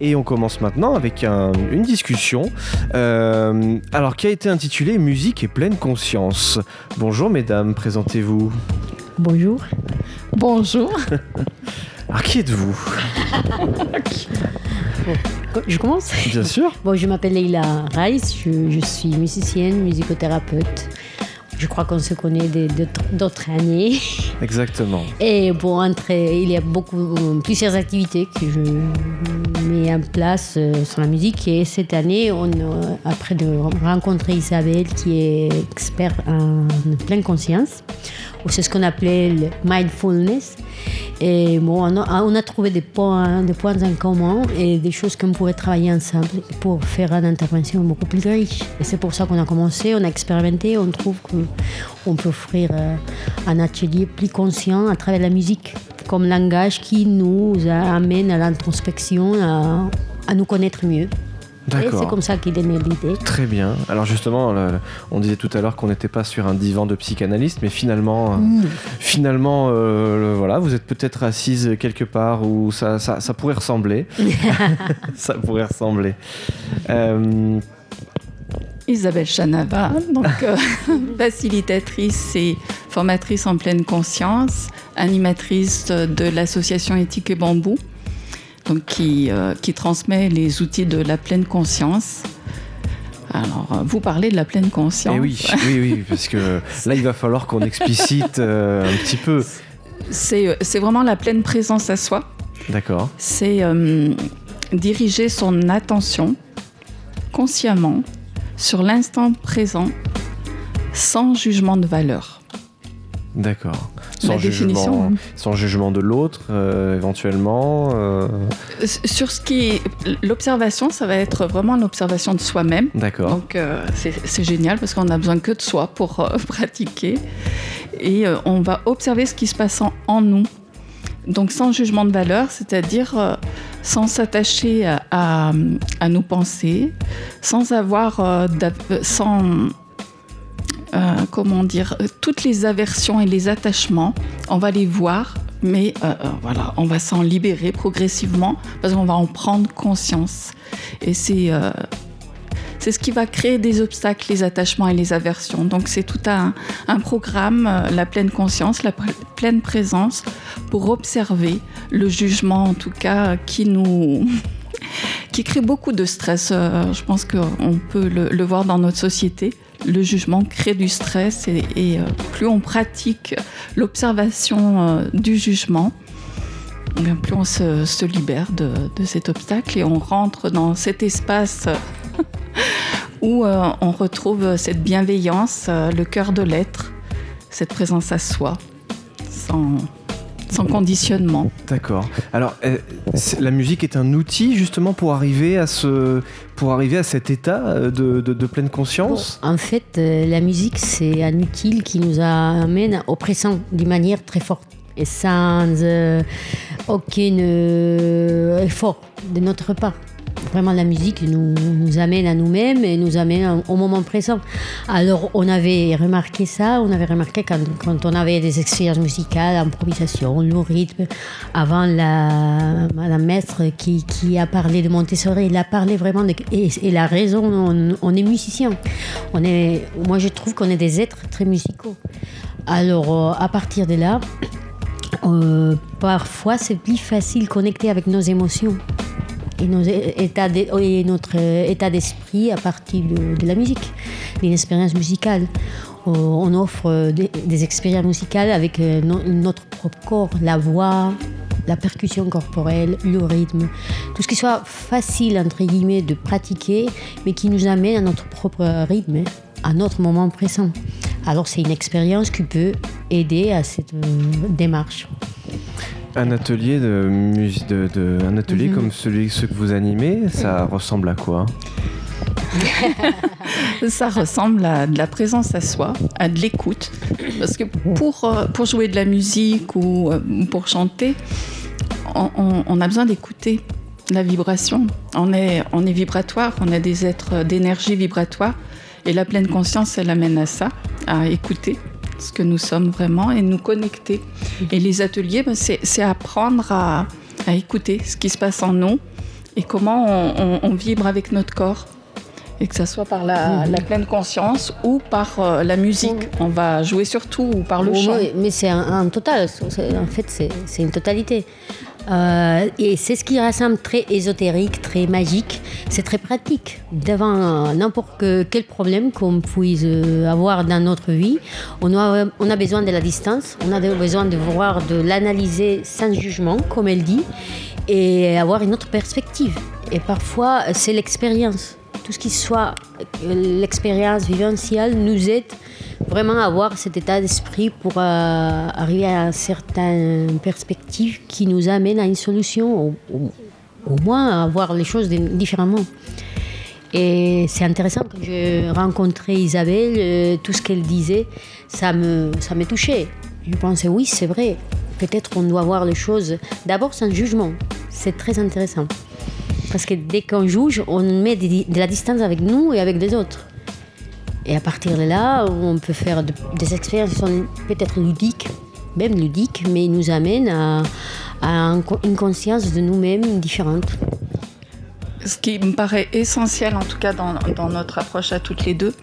Et on commence maintenant avec une discussion, euh, alors qui a été intitulée Musique et pleine conscience. Bonjour mesdames, présentez-vous. Bonjour. Bonjour. alors qui êtes-vous? Je commence? Bien sûr. Bon, je m'appelle Leila Rice, je suis musicienne, musicothérapeute. Je crois qu'on se connaît d'autres années. Exactement. Et bon, entre, il y a beaucoup, plusieurs activités que je mets en place euh, sur la musique. Et cette année, on, euh, après de rencontrer Isabelle, qui est experte en pleine conscience, c'est ce qu'on appelait le mindfulness. Et bon, on a, trouvé des points, des points en commun et des choses qu'on pourrait travailler ensemble pour faire une intervention beaucoup plus riche. Et c'est pour ça qu'on a commencé, on a expérimenté, on trouve qu'on peut offrir euh, un atelier plus conscient à travers la musique, comme langage qui nous amène à l'introspection, à nous connaître mieux. C'est comme ça qu'il est né l'idée. Très bien. Alors justement, on disait tout à l'heure qu'on n'était pas sur un divan de psychanalyste, mais finalement, euh, mm. finalement, euh, voilà, vous êtes peut-être assise quelque part où ça, ça, pourrait ressembler. ça pourrait ressembler. Euh, Isabelle Chanava, donc facilitatrice et formatrice en pleine conscience, animatrice de l'association Éthique et Bambou donc qui, euh, qui transmet les outils de la pleine conscience. Alors, euh, vous parlez de la pleine conscience. Eh oui, oui, oui, parce que là, il va falloir qu'on explicite euh, un petit peu. C'est vraiment la pleine présence à soi. D'accord. C'est diriger son attention consciemment sur l'instant présent sans jugement de valeur. D'accord. Sans, jugement, sans jugement de l'autre, euh, éventuellement. Euh. Sur ce qui est l'observation, ça va être vraiment l'observation de soi-même. D'accord. Donc euh, c'est génial parce qu'on a besoin que de soi pour pratiquer. Et on va observer ce qui se passe en, nous. Donc sans jugement de valeur, c'est-à-dire sans s'attacher à, à, nos pensées, sans avoir, sans euh, comment dire, euh, toutes les aversions et les attachements, on va les voir, mais euh, voilà, on va s'en libérer progressivement parce qu'on va en prendre conscience. Et c'est ce qui va créer des obstacles, les attachements et les aversions. Donc c'est tout un, un programme, la pleine conscience, la pleine présence, pour observer le jugement, en tout cas, qui nous qui crée beaucoup de stress. je pense qu'on peut le, voir dans notre société le jugement crée du stress et, euh, plus on pratique l'observation euh, du jugement, bien plus on se, libère de, cet obstacle et on rentre dans cet espace où euh, on retrouve cette bienveillance, le cœur de l'être, cette présence à soi, sans, sans conditionnement. D'accord. Alors, euh, la musique est un outil justement pour arriver à ce, pour arriver à cet état euh, de, pleine conscience? en fait, euh, la musique c'est un outil qui nous amène au présent d'une manière très forte et sans aucun effort de notre part vraiment la musique nous, amène à nous-mêmes et nous amène au moment présent. Alors on avait remarqué ça, on avait remarqué quand, on avait des expériences musicales, improvisation, le rythme, avant la Madame Maître qui, a parlé de Montessori, il a parlé vraiment de, et, la raison, on, est musicien. On est, moi je trouve qu'on est des êtres très musicaux. Alors euh, à partir de là, euh, parfois c'est plus facile connecter avec nos émotions et, et notre état d'esprit à partir de, la musique, d'une expérience musicale. Euh, on offre des, expériences musicales avec euh, notre propre corps, la voix, la percussion corporelle, le rythme, tout ce qui soit facile entre guillemets de pratiquer, mais qui nous amène à notre propre rythme, à notre moment présent. Alors c'est une expérience qui peut aider à cette euh, démarche. Un atelier de, de, de un atelier comme celui ce que vous animez, ça ressemble à quoi? Ça ressemble à de la présence à soi, à de l'écoute. Parce que pour, euh, pour jouer de la musique ou euh, pour chanter, on, a besoin d'écouter la vibration. On est, on est vibratoire, on a des êtres d'énergie vibratoire. Et la pleine conscience, elle amène à ça, à écouter ce que nous sommes vraiment et nous connecter. Et les ateliers, ben, c'est apprendre à, écouter ce qui se passe en nous et comment on, vibre avec notre corps. Et que ce soit par la, pleine conscience ou par euh, la musique. On va jouer surtout ou par le chant. mais c'est un, total. En fait, c'est une totalité. Euh, et c'est ce qui rassemble très ésotérique, très magique. C'est très pratique. Devant n'importe quel problème qu'on puisse euh, avoir dans notre vie, on a, on a besoin de la distance, on a besoin de voir, de l'analyser sans jugement, comme elle dit, et avoir une autre perspective. Et parfois, c'est l'expérience. Tout ce qui soit euh, l'expérience vivencielle nous aide vraiment avoir cet état d'esprit pour euh, arriver à certaines perspectives qui nous amènent à une solution, ou au moins à voir les choses différemment. Et c'est intéressant quand j'ai rencontré Isabelle, euh, tout ce qu'elle disait, ça me, ça me touchait. Je pensais, oui, c'est vrai. Peut-être qu'on doit voir les choses d'abord sans jugement. C'est très intéressant. Parce que dès qu'on juge, on met de la distance avec nous et avec les autres. Et à partir de là, on peut faire des expériences qui sont peut-être ludiques, même ludiques, mais nous amènent à, une conscience de nous-mêmes différente. Ce qui me paraît essentiel, en tout cas dans, notre approche à toutes les deux,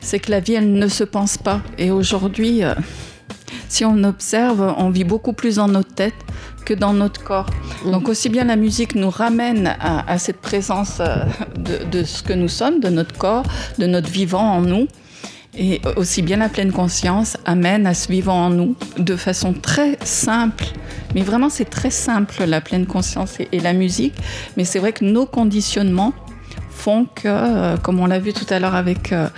c'est que la vie, elle ne se pense pas. Et aujourd'hui, euh, si on observe, on vit beaucoup plus dans notre tête que dans notre corps. Donc aussi bien la musique nous ramène à, cette présence euh, de, ce que nous sommes, de notre corps, de notre vivant en nous. Et aussi bien la pleine conscience amène à ce vivant en nous de façon très simple. Mais vraiment, c'est très simple, la pleine conscience et la musique. Mais c'est vrai que nos conditionnements que, euh, comme on l'a vu tout à l'heure avec euh,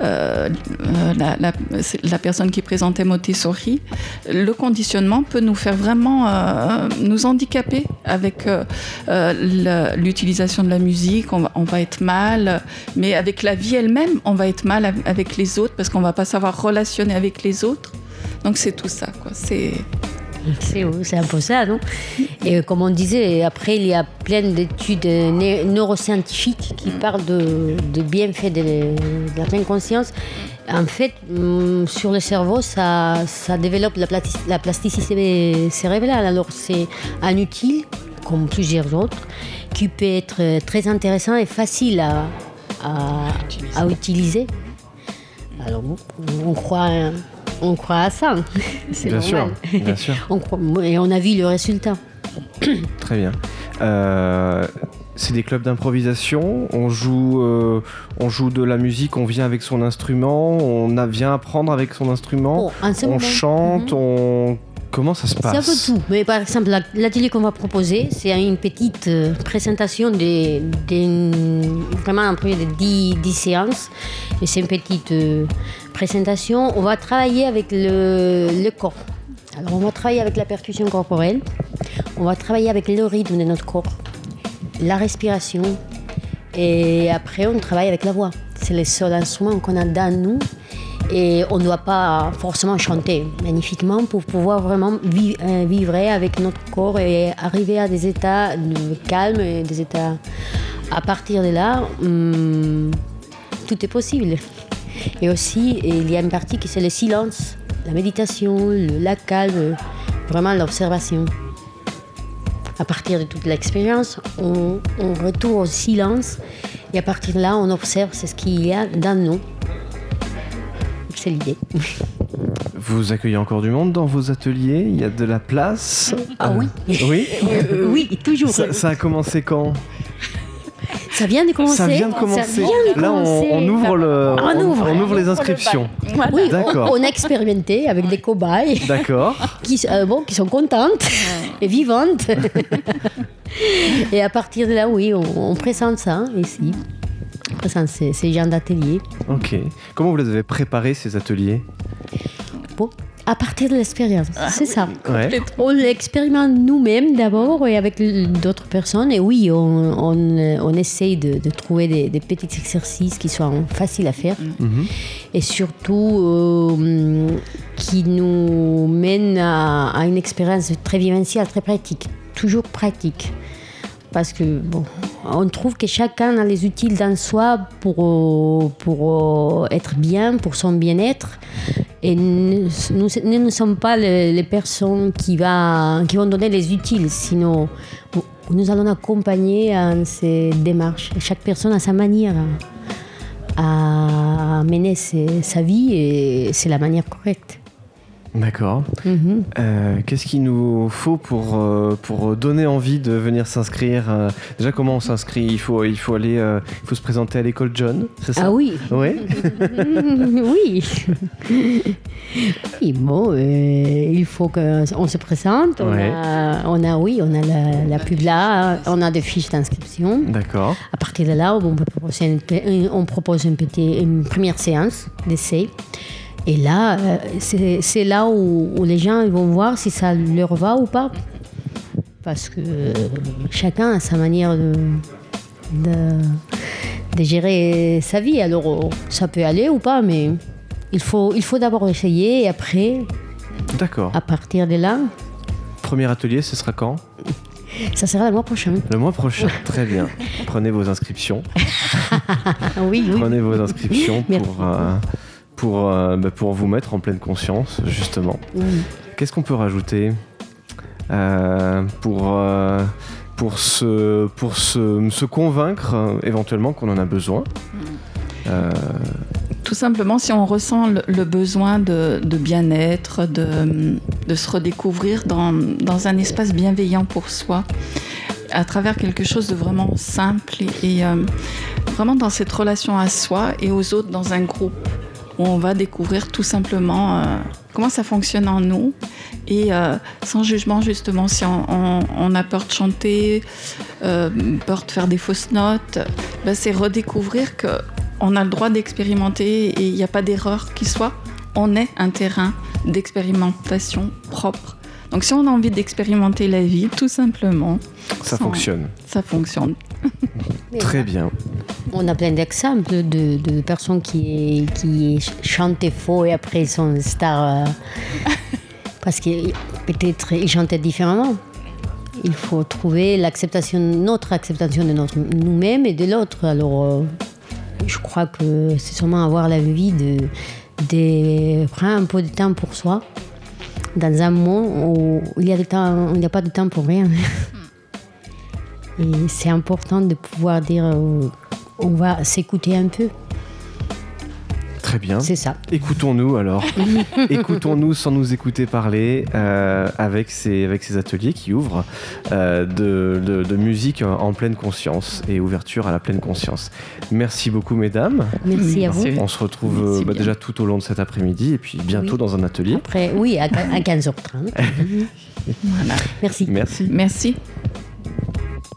euh, la, personne qui présentait Montessori, le conditionnement peut nous faire vraiment nous handicaper avec l'utilisation de la musique. On va, on va, être mal, mais avec la vie elle-même, on va être mal avec les autres parce qu'on va pas savoir relationner avec les autres. Donc c'est tout ça, quoi. C'est c'est un peu ça, non? Et comme on disait, après, il y a plein d'études neuroscientifiques qui parlent de, bienfaits de, la pleine conscience. En fait, mm, sur le cerveau, ça, ça développe la, la plasticité cérébrale. Alors, c'est un outil, comme plusieurs autres, qui peut être très intéressant et facile à, à, utiliser. Alors, on croit on croit à ça. C'est bien sûr, bien sûr. et on a vu le résultat. Très bien. Euh, c'est des clubs d'improvisation. On joue, euh, on joue de la musique. On vient avec son instrument. On a, vient apprendre avec son instrument. Oh, on chante. Mhm. On Comment ça se passe C'est un peu tout. Mais par exemple, l'atelier qu'on va proposer, c'est une petite euh, présentation de, vraiment un projet de 10, 10 séances. Et c'est une petite présentation, on va travailler avec le, corps. Alors on va travailler avec la percussion corporelle, on va travailler avec le rythme de notre corps, la respiration, et après on travaille avec la voix. C'est le seul instrument qu'on a dans nous et on ne doit pas forcément chanter magnifiquement pour pouvoir vraiment euh, vivre avec notre corps et arriver à des états de calme et des états. À partir de là, hum, tout est possible. Et aussi, il y a une partie qui c'est le silence, la méditation, la calme, vraiment l'observation. À partir de toute l'expérience, on, retourne au silence et à partir de là, on observe ce qu'il y a dans nous. C'est l'idée. Vous accueillez encore du monde dans vos ateliers? Il y a de la place? Ah oui Oui? Euh, Oui, toujours. ça a commencé quand? Ça vient de commencer. Ça vient de commencer. Là, on, ouvre le, on, ouvre. les inscriptions. Oui, D'accord. On, a expérimenté avec des cobayes. D'accord. qui, euh, bon, qui sont contentes et vivantes. et à partir de là, oui, on, présente ça ici. On présente ces, ces genres d'ateliers. Ok. Comment vous les avez préparés ces ateliers? Bon, à partir de l'expérience, ah c'est ça. On l'expérimente nous-mêmes d'abord et avec d'autres personnes. Et oui, on, on, essaye de, trouver des, petits exercices qui soient faciles à faire mhm. et surtout euh, qui nous mènent à, à, une expérience très vivencielle, très pratique, toujours pratique parce que bon, on trouve que chacun a les outils dans soi pour, pour être bien, pour son bien-être. Et nous, ne sommes pas les, personnes qui, vont donner les utiles, sinon nous allons accompagner ces démarches. Chaque personne a sa manière à mener sa vie et c'est la manière correcte. D'accord. Mhm. Euh, Qu'est-ce qu'il nous faut pour, euh, pour donner envie de venir s'inscrire euh, Déjà, comment on s'inscrit? Il faut, il, faut aller, euh, il faut se présenter à l'école John, c'est ça? Ah oui, Oui oui. Oui, bon, il faut qu'on se présente. On, Ouais. a, on a, oui, on a la, la pub là, on a des fiches d'inscription. D'accord. À partir de là, on, peut proposer une pe- une- on propose une, petite, une première séance d'essai. Et là, euh, c'est là où, où les gens vont voir si ça leur va ou pas. Parce que euh, chacun a sa manière de, de, de gérer sa vie. Alors, euh, ça peut aller ou pas, mais il faut, il faut d'abord essayer et après, D'accord. à partir de là, Premier atelier, ce sera quand? Ça sera le mois prochain. Le mois prochain. Très bien. Prenez vos inscriptions. Oui, oui. Prenez vos inscriptions pour, euh, pour, euh, bah, pour vous mettre en pleine conscience, justement. Qu'est-ce qu'on peut rajouter euh, pour, euh, pour, se, pour se, se convaincre éventuellement qu'on en a besoin Tout simplement, si on ressent le, le besoin de, de bien-être, de, de se redécouvrir dans, dans un espace bienveillant pour soi, à travers quelque chose de vraiment simple et, et, euh, vraiment dans cette relation à soi et aux autres dans un groupe où on va découvrir tout simplement euh, comment ça fonctionne en nous et euh, sans jugement justement si on, on- on a peur de chanter, euh, peur de faire des fausses notes, ben, c'est redécouvrir que on a le droit d'expérimenter et il n'y a pas d'erreur qui soit. On est un terrain d'expérimentation propre. Donc si on a envie d'expérimenter la vie, tout simplement, ça Sans- fonctionne. ça fonctionne. Très bien. On a plein d'exemples de, personnes qui, qui chantaient faux et après ils sont stars euh, parce que peut-être ils chantaient différemment. Il faut trouver l'acceptation, notre acceptation de notre nous-mêmes et de l'autre. Alors, euh, je crois que c'est sûrement avoir la vie de, prendre un peu de temps pour soi dans un monde où il y a, n'y a pas de temps pour rien. Et c'est important de pouvoir dire euh, on va s'écouter un peu. Très bien. C'est ça. Écoutons-nous alors. Écoutons-nous sans nous écouter parler euh, avec, ces, avec ces ateliers qui ouvrent euh, de, de- de musique en pleine conscience et ouverture à la pleine conscience. Merci beaucoup mesdames. Merci à vous. On se retrouve euh, bah, déjà tout au long de cet après-midi et puis bientôt Oui. dans un atelier. Après, oui, à, à 15h30. Voilà. Merci. Merci. Merci.